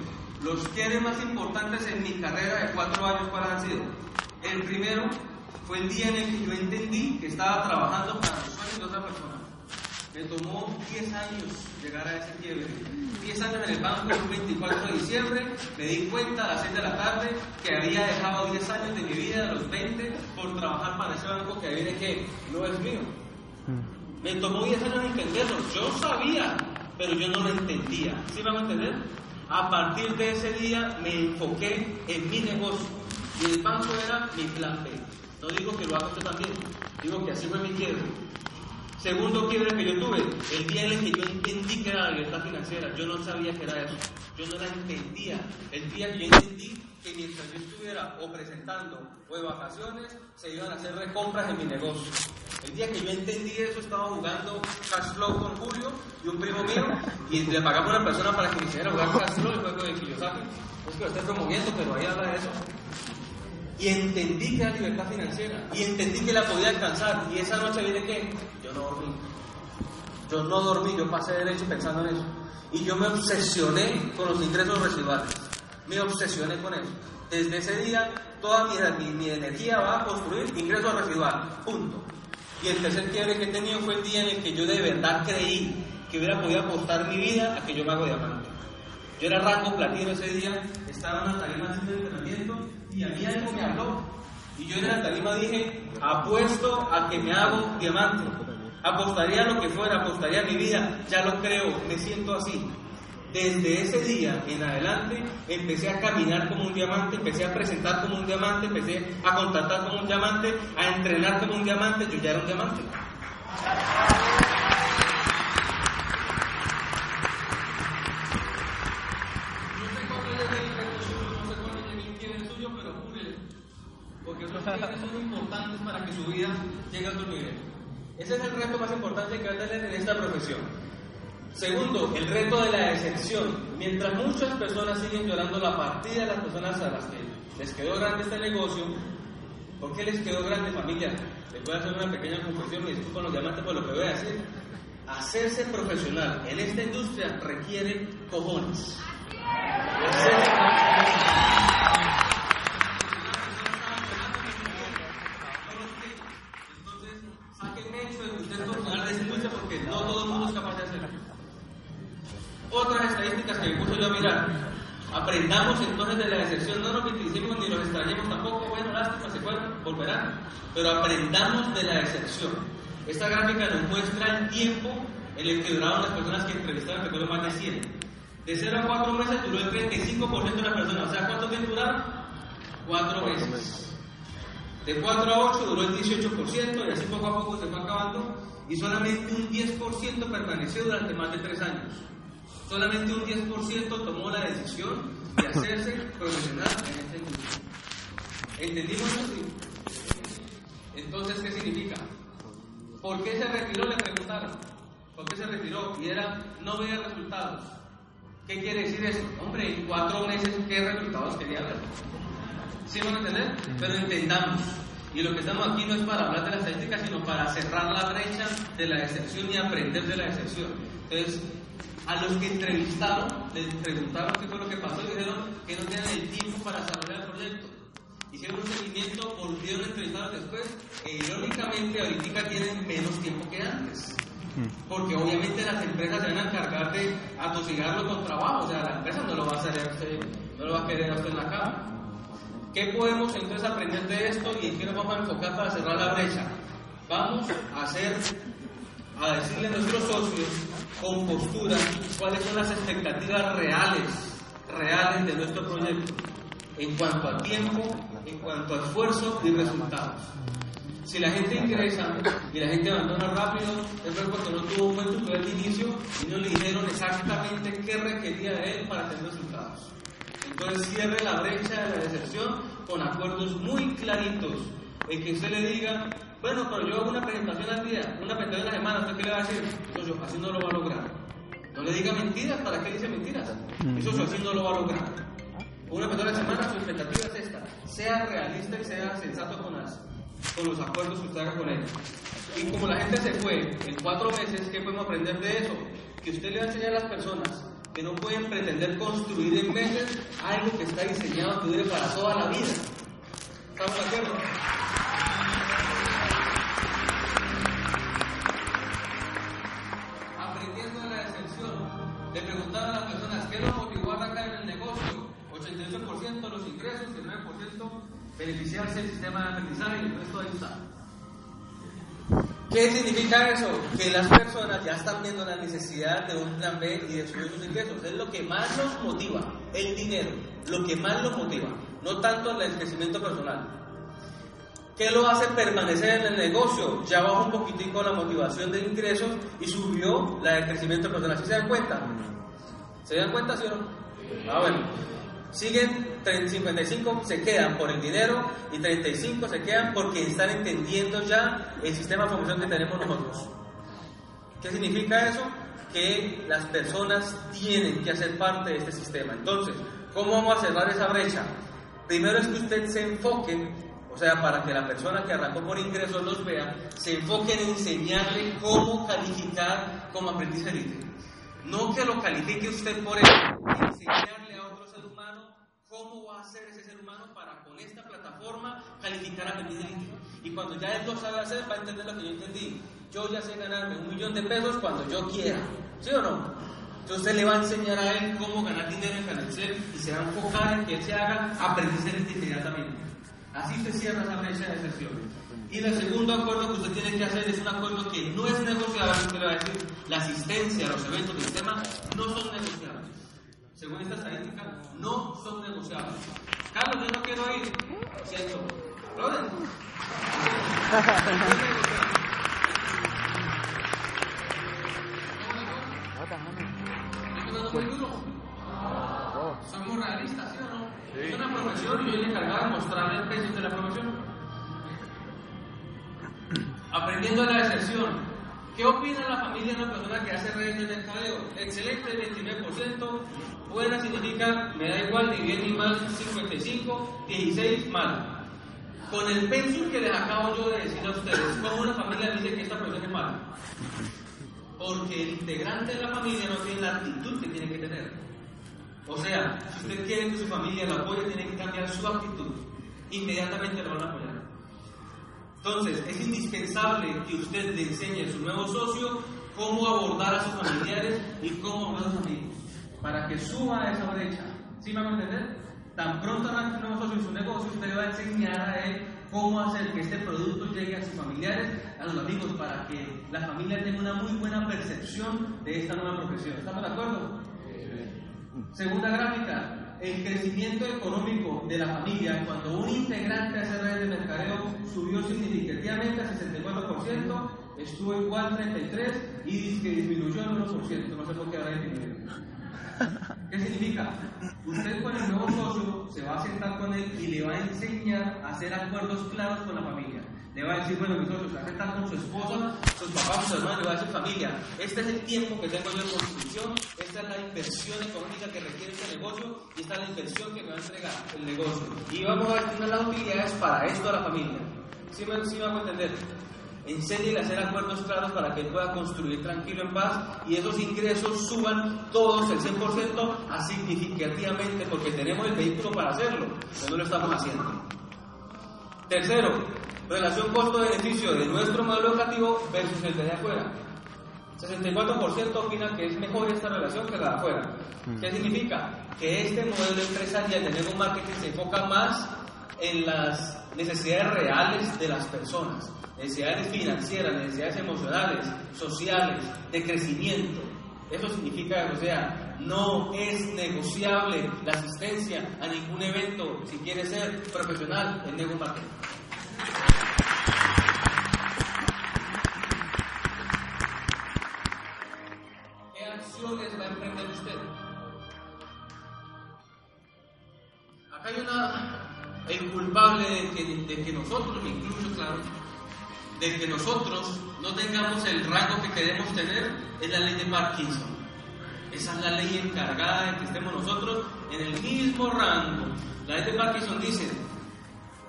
Los quiebres más importantes en mi carrera de cuatro años, ¿cuáles han sido? El primero fue el día en el que yo entendí que estaba trabajando para los sueños de otra persona. Me tomó 10 años llegar a ese quiebre. 10 años en el banco, el 24 de diciembre, me di cuenta a las 6 de la tarde que había dejado 10 años de mi vida, a los 20, por trabajar para ese banco que viene que no es mío. Me tomó 10 años entenderlo. Yo sabía, pero yo no lo entendía. ¿Sí van a entender? A partir de ese día me enfoqué en mi negocio. Y el banco era mi plan B. No digo que lo haga usted también. Digo que así fue mi quiebre. Segundo quiebre que yo tuve, el día en el que yo entendí que era la libertad financiera, yo no sabía que era eso, yo no la entendía. El día que yo entendí que mientras yo estuviera o presentando o de vacaciones, se iban a hacer recompras en mi negocio. El día que yo entendí eso, estaba jugando Cash Flow con Julio y un primo mío, y le pagamos a una persona para que me hiciera jugar Cash Flow, el juego de Kiyosaki. Es que lo estoy promoviendo, pero ahí habla de eso. Y entendí que era libertad financiera. Y entendí que la podía alcanzar. Y esa noche viene que yo no dormí. Yo no dormí, yo pasé derecho pensando en eso. Y yo me obsesioné con los ingresos residuales. Me obsesioné con eso. Desde ese día, toda mi, mi, energía va a construir ingresos residuales. Punto. Y el tercer quiebre que he tenido fue el día en el que yo de verdad creí que hubiera podido apostar mi vida a que yo me hago diamante. Yo era rango platino ese día, estaba en la tarima haciendo entrenamiento y a mí algo me habló. Y yo en la tarima dije, apuesto a que me hago diamante. Apostaría lo que fuera, apostaría mi vida, ya lo creo, me siento así. Desde ese día en adelante empecé a caminar como un diamante, empecé a presentar como un diamante, empecé a contactar como un diamante, a entrenar como un diamante, yo ya era un diamante. No sé cuál es el reto suyo, no sé cuál es el quiere el suyo, pero júrele. Porque esos son importantes para que su vida llegue a otro nivel. Ese es el reto más importante que va a tener en esta profesión. Segundo, el reto de la excepción. Mientras muchas personas siguen llorando la partida de las personas a las que les quedó grande este negocio, ¿por qué les quedó grande familia? Les voy a hacer una pequeña confesión, me disculpo con los diamantes por lo que voy a decir. Hacerse profesional en esta industria requiere cojones. Hacerse Entonces, sáquenme eso de usted profesional de esta industria porque no todo el mundo es capaz de hacerlo. Otras estadísticas Aprendamos entonces de la excepción, no nos victimicemos ni los extrañemos tampoco, bueno, lástima, se fueron, volverán, pero aprendamos de la excepción. Esta gráfica nos muestra el tiempo en el que duraron las personas que entrevistaron, fueron más de 100. De 0 a 4 meses duró el 35% de las personas, o sea, ¿cuánto tiempo duraron? 4 meses. De 4 a 8 duró el 18% y así poco a poco se fue acabando y solamente un 10% permaneció durante más de 3 años. Solamente un 10% tomó la decisión de hacerse profesional en esta industria. ¿Entendimos eso? Entonces, ¿qué significa? ¿Por qué se retiró? Le preguntaron. ¿Por qué se retiró? Y era, no veía resultados. ¿Qué quiere decir eso? Hombre, en cuatro meses, ¿qué resultados quería ver? ¿Sí van a entender? Pero entendamos. Y lo que estamos aquí no es para hablar de la estadística, sino para cerrar la brecha de la excepción y aprender de la excepción. Entonces, a los que entrevistaron, les preguntaron qué fue lo que pasó y dijeron que no tenían el tiempo para desarrollar el proyecto. Hicieron un seguimiento, volvieron a entrevistarlos después, e irónicamente ahorita tienen menos tiempo que antes. Porque obviamente las empresas se van a encargar de atosigarlo con trabajo, o sea, la empresa no lo va a hacer usted, no lo va a querer usted en la cara. ¿Qué podemos entonces aprender de esto y en qué nos vamos a enfocar para cerrar la brecha? Vamos a hacer, a decirle a nuestros socios con postura cuáles son las expectativas reales, reales de nuestro proyecto en cuanto a tiempo, en cuanto a esfuerzo y resultados. Si la gente ingresa y la gente abandona rápido, es porque no tuvo un buen tutorial de inicio y no le dijeron exactamente qué requería de él para tener resultados. Entonces cierre la brecha de la decepción con acuerdos muy claritos en que usted le diga, bueno, pero yo hago una presentación al día, una presentación a la semana, ¿usted qué le va a decir? Eso así no lo va a lograr. No le diga mentiras, ¿para qué dice mentiras? Eso así no lo va a lograr. Una presentación a la semana, su expectativa es esta. Sea realista y sea sensato con, las, con los acuerdos que usted haga con él. Y como la gente se fue en cuatro meses, ¿qué podemos aprender de eso? Que usted le va a enseñar a las personas que no pueden pretender construir en meses algo que está diseñado que dure para toda la vida. ¿Estamos de acuerdo? Qué los motivó a arrancar en el negocio. 88% los ingresos y el 9% beneficiarse del sistema de aprendizaje y el resto de ayudar. ¿Qué significa eso? Que las personas ya están viendo la necesidad de un plan B y de subir sus ingresos. Es lo que más los motiva, el dinero, lo que más los motiva, no tanto el crecimiento personal. ¿Qué lo hace permanecer en el negocio? Ya bajó un poquitico la motivación de ingresos y subió la de crecimiento personal. ¿Sí se dan cuenta? ¿Se dan cuenta, sí o no? Ah, bueno. Siguen 55 se quedan por el dinero y 35 se quedan porque están entendiendo ya el sistema de formación que tenemos nosotros. ¿Qué significa eso? Que las personas tienen que hacer parte de este sistema. Entonces, ¿cómo vamos a cerrar esa brecha? Primero es que usted se enfoque, o sea, para que la persona que arrancó por ingresos los vea, se enfoque en enseñarle cómo calificar como aprendiz elite. No que lo califique usted por él, enseñarle a otro ser humano cómo va a ser ese ser humano para con esta plataforma calificar a elite. Y cuando ya él lo sabe hacer, va a entender lo que yo entendí. Yo ya sé ganarme un millón de pesos cuando yo quiera. ¿Sí o no? Entonces le va a enseñar a él cómo ganar dinero en Canexel y se va a enfocar en que él se haga aprendizaje inmediatamente. Así se cierra esa brecha de excepción. Y el segundo acuerdo que usted tiene que hacer es un acuerdo que no es negociable, usted va a decir, la asistencia a los eventos del tema no son negociables. Según esta estadística, no son negociables. Carlos, yo no quiero ir. Siento. Brother. muy duro. Somos realistas, ¿sí o no? Es una profesión y yo le encargaba de mostrarle el peso de la profesión. Aprendiendo la excepción. ¿Qué opina la familia de una persona que hace redes de mercadeo? Excelente, 29%. Buena significa, me da igual, ni bien ni mal, 55, 16, mal. Con el pensum que les acabo yo de decir a ustedes, ¿cómo una familia dice que esta profesión es mala? Porque el integrante de la familia no tiene la actitud que tiene que tener. O sea, si usted quiere que su familia lo apoye, tiene que cambiar su actitud. Inmediatamente lo van a apoyar. Entonces, es indispensable que usted le enseñe a su nuevo socio cómo abordar a sus familiares y cómo abordar a sus amigos, para que suba esa brecha. ¿Sí me van a entender? Tan pronto arranque un nuevo socio en su negocio, usted le va a enseñar a él cómo hacer que este producto llegue a sus familiares, a los amigos, para que la familia tenga una muy buena percepción de esta nueva profesión. ¿Estamos de acuerdo? Segunda gráfica, el crecimiento económico de la familia cuando un integrante hace redes de mercadeo subió significativamente a 64%, estuvo igual 33% y disminuyó en 1%, no sé por qué habrá disminuido. ¿Qué significa? Usted con el nuevo socio se va a sentar con él y le va a enseñar a hacer acuerdos claros con la familia. Le va a decir, bueno, mi socio se va a sentar con su esposa, sus papás, sus hermanos, le va a decir, familia, este es el tiempo que tengo yo en construcción, esta es la inversión económica que requiere este negocio y esta es la inversión que me va a entregar el negocio. Y vamos a destinar las utilidades para esto a la familia. ¿Sí me, sí me entender? Enséñele a hacer acuerdos claros para que él pueda construir tranquilo en paz y esos ingresos suban todos el 100% a significativamente porque tenemos el vehículo para hacerlo, pero no lo estamos haciendo. Tercero, relación costo-beneficio de nuestro modelo educativo versus el de afuera. 64% opina que es mejor esta relación que la de afuera. ¿Qué significa? Que este modelo empresarial de nuevo marketing se enfoca más en las necesidades reales de las personas necesidades financieras, necesidades emocionales, sociales, de crecimiento. Eso significa, o sea, no es negociable la asistencia a ningún evento si quiere ser profesional en ningún marketing. ¿Qué acciones va a emprender usted? Acá hay una, el culpable de que, de que nosotros, me incluyo, claro, de que nosotros no tengamos el rango que queremos tener es la ley de Parkinson. Esa es la ley encargada de que estemos nosotros en el mismo rango. La ley de Parkinson dice,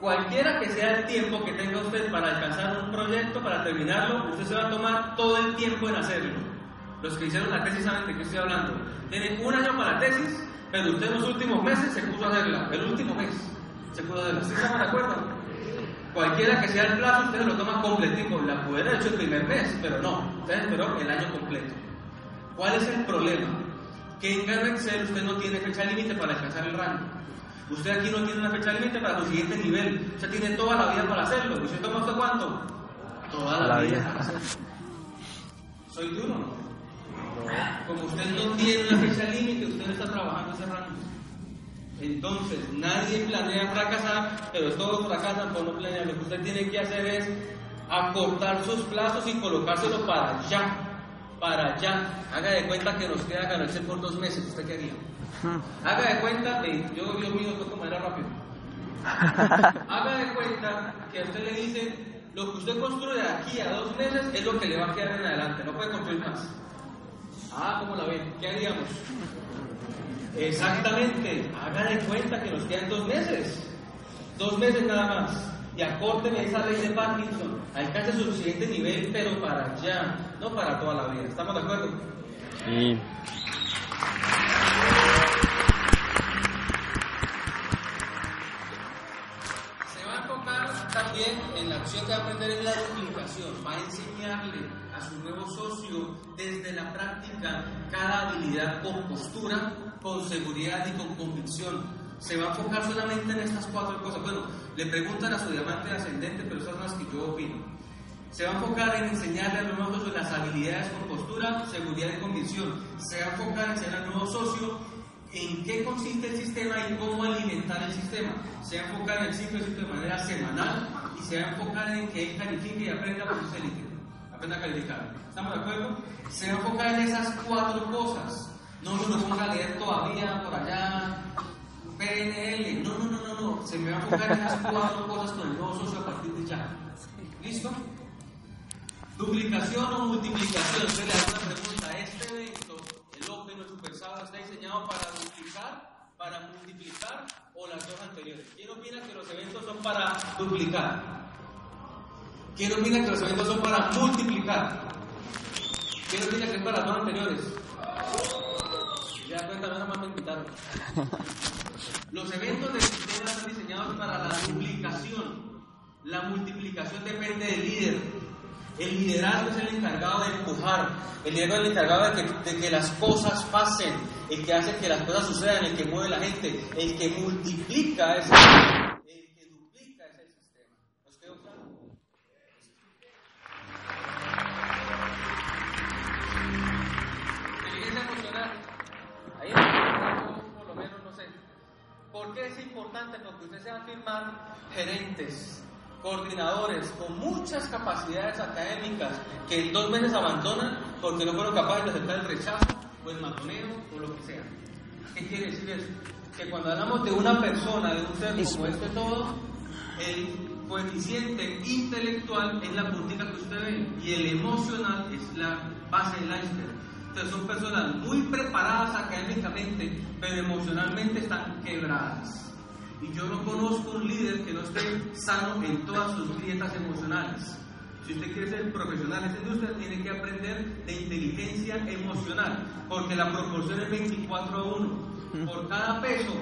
cualquiera que sea el tiempo que tenga usted para alcanzar un proyecto, para terminarlo, usted se va a tomar todo el tiempo en hacerlo. Los que hicieron la tesis saben de qué estoy hablando. Tienen un año para la tesis, pero usted en los últimos meses se puso a hacerla. El último mes se pudo hacerla. ¿Sí estamos de acuerdo? Cualquiera que sea el plazo, usted lo toma completico. La pudiera haber hecho el primer mes, pero no. Usted esperó el año completo. ¿Cuál es el problema? Que en Excel usted no tiene fecha límite para alcanzar el rango. Usted aquí no tiene una fecha límite para su siguiente nivel. Usted tiene toda la vida para hacerlo. ¿Y usted toma usted cuánto? Toda la, La vida vida. para hacerlo. ¿Soy duro no? Como usted no tiene una fecha límite, usted no está trabajando ese rango. Entonces, nadie planea fracasar, pero todos fracasan por no planear. Lo que usted tiene que hacer es acortar sus plazos y colocárselo para allá. Para allá. Haga de cuenta que nos queda ganarse por dos meses. ¿Usted qué haría? Haga de cuenta, eh, yo Dios mío, esto como era rápido. Haga de cuenta que a usted le dicen, lo que usted construye de aquí a dos meses es lo que le va a quedar en adelante, no puede construir más. Ah, ¿cómo la ven? ¿Qué haríamos? Exactamente, haga de cuenta que nos quedan dos meses, dos meses nada más, y acórteme esa ley de Parkinson, alcance su siguiente nivel, pero para allá, no para toda la vida. ¿Estamos de acuerdo? Sí. También en la acción que va a aprender es la duplicación. Va a enseñarle a su nuevo socio desde la práctica cada habilidad con postura, con seguridad y con convicción. Se va a enfocar solamente en estas cuatro cosas. Bueno, le preguntan a su diamante ascendente, pero esas son las que yo opino. Se va a enfocar en enseñarle al nuevo socio las habilidades con postura, seguridad y convicción. Se va a enfocar en enseñar al nuevo socio en qué consiste el sistema y cómo alimentar el sistema. Se va a enfocar en el ciclo de manera semanal se va a enfocar en que él califique y aprenda por su élite. Aprenda a calificar. ¿Estamos de acuerdo? Se va a enfocar en esas cuatro cosas. No se nos ponga a leer todavía por allá PNL. No, no, no, no, no. Se me va a enfocar en esas cuatro cosas con el nuevo socio a partir de ya. ¿Listo? Duplicación o multiplicación. Usted le hago una pregunta. Este evento, el Open o Super Sábado, está diseñado para duplicar, para multiplicar o las dos anteriores. ¿Quién opina que los eventos son para duplicar? ¿Quién opina que los eventos son para multiplicar? ¿Quién opina que es para las dos anteriores? Ya cuenta, nada más me invitaron. Los eventos del sistema están diseñados para la duplicación. La multiplicación depende del líder. El liderazgo es el encargado de empujar, el liderazgo es el encargado de que, las cosas pasen, el que hace que las cosas sucedan, el que mueve la gente, el que multiplica ese el que duplica ese sistema. ¿Nos quedó claro? Inteligencia emocional. Ahí por lo menos no sé. ¿Por qué es importante? Porque usted se va a firmar gerentes, coordinadores con muchas capacidades académicas que en dos meses abandonan porque no fueron capaces de aceptar el rechazo o el matoneo o lo que sea. ¿Qué quiere decir eso? Que cuando hablamos de una persona, de un ser como este todo, el coeficiente intelectual es la puntita que usted ve y el emocional es la base del iceberg. Entonces son personas muy preparadas académicamente, pero emocionalmente están quebradas. Y yo no conozco un líder que no esté sano en todas sus grietas emocionales. Si usted quiere ser profesional en esta industria, tiene que aprender de inteligencia emocional, porque la proporción es 24 a 1. Por cada peso,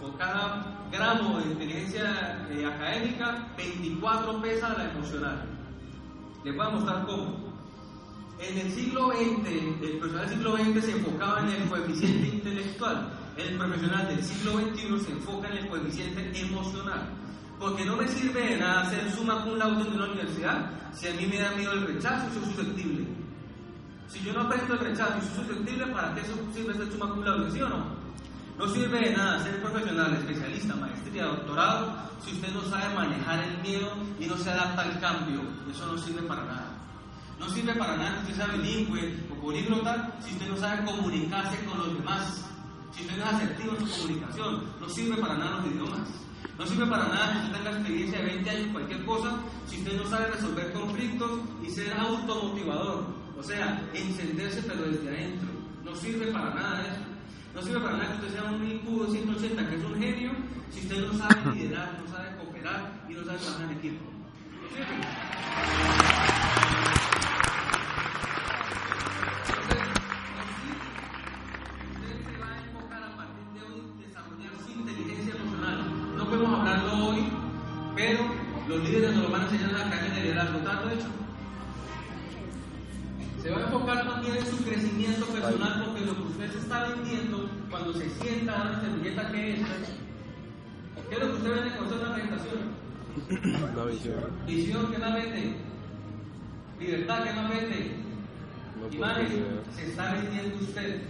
por cada gramo de inteligencia eh, académica, 24 pesa la emocional. Les voy a mostrar cómo. En el siglo XX, el profesional del siglo XX se enfocaba en el coeficiente intelectual. El profesional del siglo XXI se enfoca en el coeficiente emocional. Porque no me sirve de nada hacer suma cum laude en una universidad si a mí me da miedo el rechazo y soy susceptible. Si yo no aprendo el rechazo y soy susceptible, ¿para qué sirve hacer suma cum laude? ¿Sí o no? No sirve de nada ser profesional, especialista, maestría, doctorado, si usted no sabe manejar el miedo y no se adapta al cambio. Eso no sirve para nada. No sirve para nada que usted sea bilingüe o políglota si usted no sabe comunicarse con los demás. Si usted no es asertivo en su comunicación, no sirve para nada los idiomas. No sirve para nada que usted tenga experiencia de 20 años en cualquier cosa si usted no sabe resolver conflictos y ser automotivador. O sea, encenderse pero desde adentro. No sirve para nada eso. No sirve para nada que usted sea un IQ de 180, que es un genio, si usted no sabe liderar, no sabe cooperar y no sabe trabajar en equipo. De liderazgo. ¿Está hecho? Se va a enfocar también en su crecimiento personal porque lo que usted se está vendiendo cuando se sienta a una servilleta que es, ¿qué es lo que usted vende cuando hace una presentación? La visión. Visión, ¿qué más vende? Libertad, ¿qué más vende? No Imagen, se está vendiendo usted.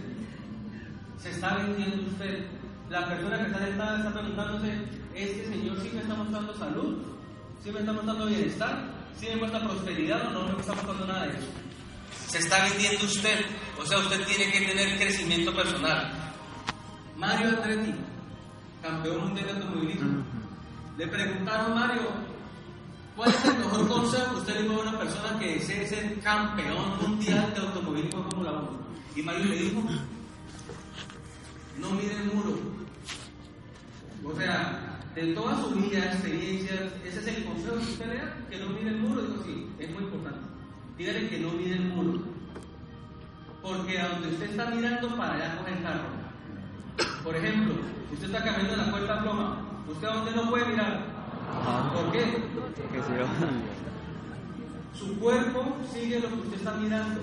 Se está vendiendo usted. La persona que está sentada está preguntándose, ¿este señor sí me está mostrando salud? ¿Sí me está mostrando bienestar? ¿Sí me muestra prosperidad o no me está mostrando nada de eso? Se está vendiendo usted. O sea, usted tiene que tener crecimiento personal. Mario Andretti, campeón mundial de automovilismo. Le preguntaron, Mario, ¿cuál es el mejor consejo que usted le dio a una persona que desee ser campeón mundial de automovilismo de Fórmula 1? Y Mario le dijo, no mire el muro. O sea, de toda su vida, experiencias, ese es el consejo que usted le da, que no mire el muro. Digo, sí, es muy importante. Dígale que no mire el muro. Porque a donde usted está mirando, para allá coge el carro. Por ejemplo, usted está caminando en la puerta floja, ¿usted a dónde no puede mirar? ¿Por qué? Que se va. Su cuerpo sigue lo que usted está mirando.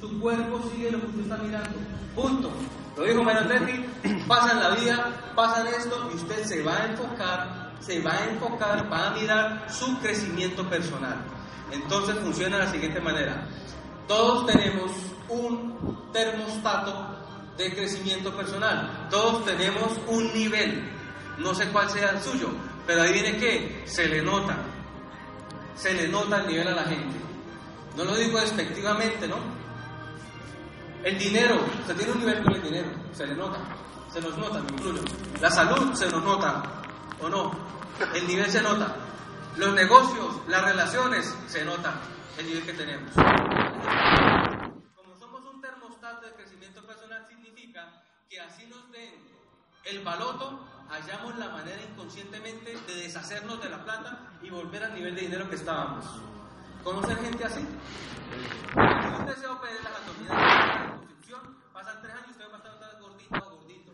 Su cuerpo sigue lo que usted está mirando. Punto. Lo dijo Menotetti, pasan la vida, pasan esto y usted se va a enfocar, se va a enfocar, va a mirar su crecimiento personal. Entonces funciona de la siguiente manera. Todos tenemos un termostato de crecimiento personal. Todos tenemos un nivel. No sé cuál sea el suyo, pero ahí viene que se le nota. Se le nota el nivel a la gente. No lo digo despectivamente, ¿no? El dinero, usted tiene un nivel con el dinero, se le nota, se nos nota, me incluyo. La salud se nos nota, ¿o no? El nivel se nota. Los negocios, las relaciones, se nota el nivel que tenemos. Como somos un termostato de crecimiento personal, significa que así nos den el baloto, hallamos la manera inconscientemente de deshacernos de la plata y volver al nivel de dinero que estábamos. ¿Conocen gente así? Si usted se opera las anatomías de la construcción, pasan tres años y usted va a estar vez gordito gordito.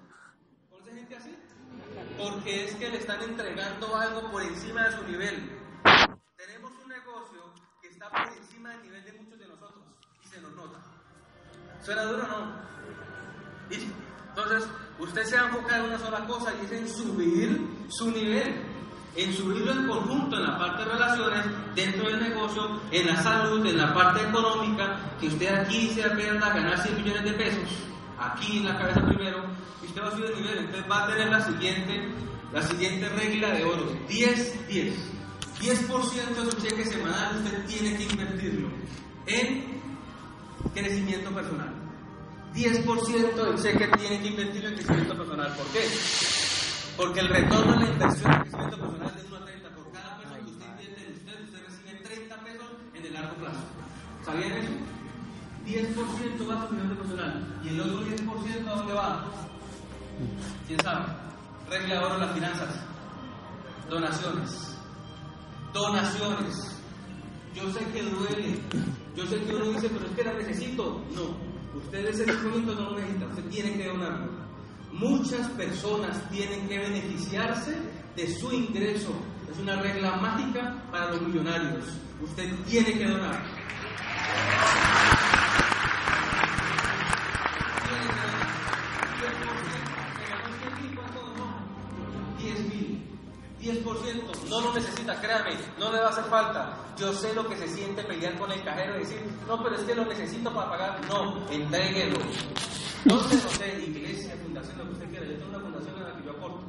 ¿Conoce gente así? Porque es que le están entregando algo por encima de su nivel. Tenemos un negocio que está por encima del nivel de muchos de nosotros y se nos nota. ¿Suena duro o no? Entonces, usted se va a enfocar en una sola cosa y es en subir su nivel, en subirlo en conjunto en la parte de relaciones, dentro del negocio, en la salud, en la parte económica, que usted aquí se aprenda a ganar 100 millones de pesos, aquí en la cabeza primero, y usted va a subir el nivel, entonces va a tener la siguiente, la siguiente regla de oro, 10-10. 10% de su cheque semanal usted tiene que invertirlo en crecimiento personal. 10% del cheque tiene que invertirlo en crecimiento personal. ¿Por qué? Porque el retorno de la inversión en crecimiento personal es de 1 a 30. Por cada peso que usted invierte en usted, usted recibe 30 pesos en el largo plazo. ¿Sabían eso? 10% va a su personal. ¿Y el otro 10% a dónde va? ¿Quién sabe? Regla de oro las finanzas. Donaciones. Donaciones. Yo sé que duele. Yo sé que uno dice, pero es que la necesito. No. Usted ese documento no lo necesita. Usted tiene que donarlo. Muchas personas tienen que beneficiarse de su ingreso. Es una regla mágica para los millonarios. Usted tiene que donar. 10 mil. 10%, no lo necesita, créame, no le va a hacer falta. Yo sé lo que se siente pelear con el cajero y decir, no, pero es que lo necesito para pagar. No, entréguelo. No sé, no sé, fundación, lo que usted quiera. Yo tengo una fundación en la que yo aporto.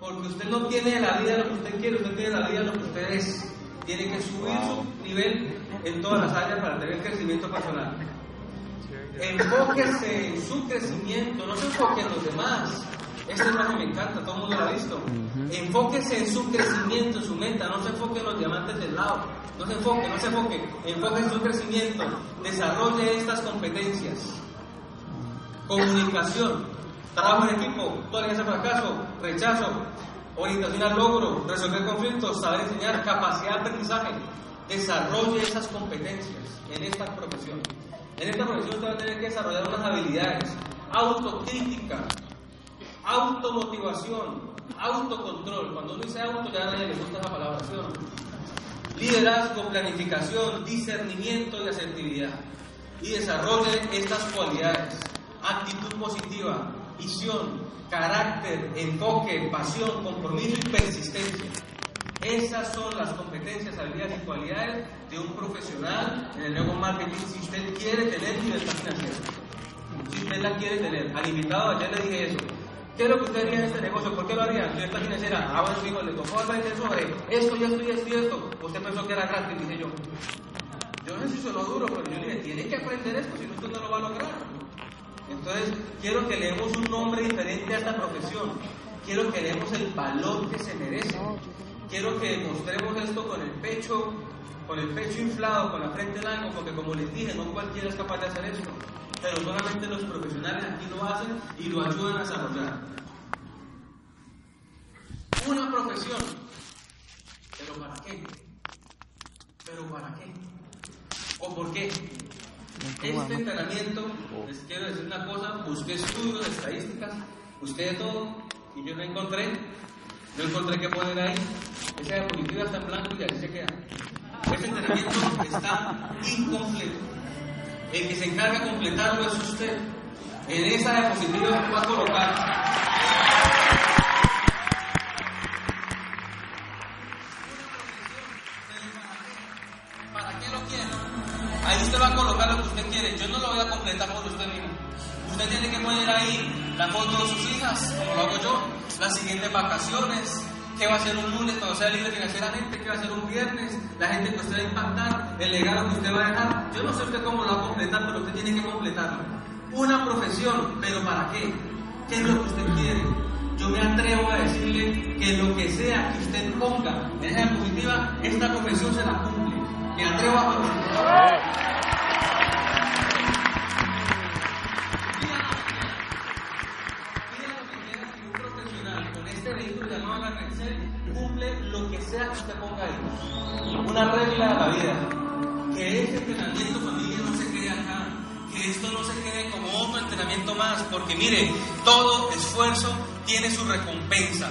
Porque usted no tiene la vida lo que usted quiere, usted tiene la vida lo que usted es. Tiene que subir su nivel en todas las áreas para tener crecimiento personal. Enfóquese en su crecimiento, no se enfoque en los demás. Esta imagen me encanta, todo el mundo la ha visto. Enfóquese en su crecimiento, en su meta, no se enfoque en los diamantes del lado. No se enfoque, no se enfoque. Enfoque en su crecimiento. Desarrolle estas competencias. Comunicación, trabajo en equipo, tolerancia al fracaso, rechazo, orientación al logro, resolver conflictos, saber enseñar, capacidad de aprendizaje. Desarrolle esas competencias en esta profesión. En esta profesión usted va a tener que desarrollar unas habilidades, autocrítica, automotivación, autocontrol. Cuando uno dice auto, ya nadie le gusta la palabra, ¿sí? Liderazgo, planificación, discernimiento y asertividad. Y desarrolle estas cualidades. Actitud positiva, visión, carácter, enfoque, pasión, compromiso y persistencia. Esas son las competencias, habilidades y cualidades de un profesional en el nuevo marketing si usted quiere tener libertad financiera. Si usted la quiere tener. Al invitado ayer le dije eso. ¿Qué es lo que usted haría en este negocio? ¿Por qué lo haría? Libertad financiera. Ah, bueno, hijo, le tocó aprender sobre esto y esto y esto y. Usted pensó que era gratis, dije yo. Yo no sé si lo duro, pero yo le dije, tiene que aprender esto, si no usted no lo va a lograr. Entonces, quiero que le demos un nombre diferente a esta profesión. Quiero que le demos el valor que se merece. Quiero que demostremos esto con el pecho, con el pecho inflado, con la frente en algo, porque como les dije, no cualquiera es capaz de hacer esto. Pero solamente los profesionales aquí lo hacen y lo ayudan a desarrollar. Una profesión. ¿Pero para qué? ¿Pero para qué? ¿O por qué? Este entrenamiento, les quiero decir una cosa, busqué estudios de estadísticas, busqué de todo y yo no encontré, no encontré qué poner ahí, esa diapositiva está en blanco y así se queda. Ese entrenamiento está incompleto. El que se encarga de completarlo es usted. En esa diapositiva va a colocar Ahí usted va a colocar lo que usted quiere. Yo no lo voy a completar por usted mismo. Usted tiene que poner ahí la foto de sus hijas, como lo hago yo, las siguientes vacaciones, qué va a ser un lunes cuando sea libre financieramente, qué va a ser un viernes, la gente que usted va a impactar, el legado que usted va a dejar. Yo no sé usted cómo lo va a completar, pero usted tiene que completarlo. Una profesión, pero ¿para qué? ¿Qué es lo que usted quiere? Yo me atrevo a decirle que lo que sea que usted ponga en esa diapositiva, esta profesión se la cumple. Me atrevo a Mira lo que quiera que un profesional con este vehículo llamado la Rexel cumple lo que sea que usted ponga ahí. Una regla de la vida. Que este entrenamiento familia no se quede acá. Que esto no se quede como otro entrenamiento más. Porque mire, todo esfuerzo tiene su recompensa.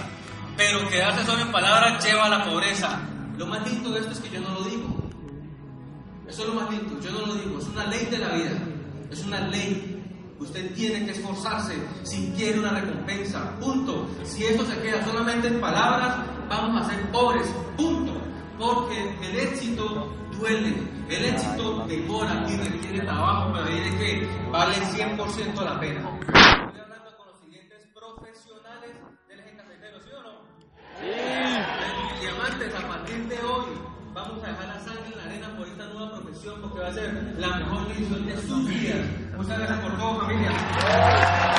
Pero quedarse solo en palabras lleva a la pobreza. Lo lindo de esto es que yo no lo digo. Eso es lo más lindo, yo no lo digo, es una ley de la vida, es una ley. Usted tiene que esforzarse si quiere una recompensa, punto. Si esto se queda solamente en palabras, vamos a ser pobres, punto. Porque el éxito duele, el éxito demora y requiere trabajo, pero diré que vale 100% la pena. Estoy hablando con los siguientes profesionales del eje cafetero, ¿sí o no? Sí. Diamantes, a partir de hoy vamos a dejar la sangre en la arena por esta nueva profesión porque va a ser la mejor decisión de sus vidas. Muchas gracias por todo, familia.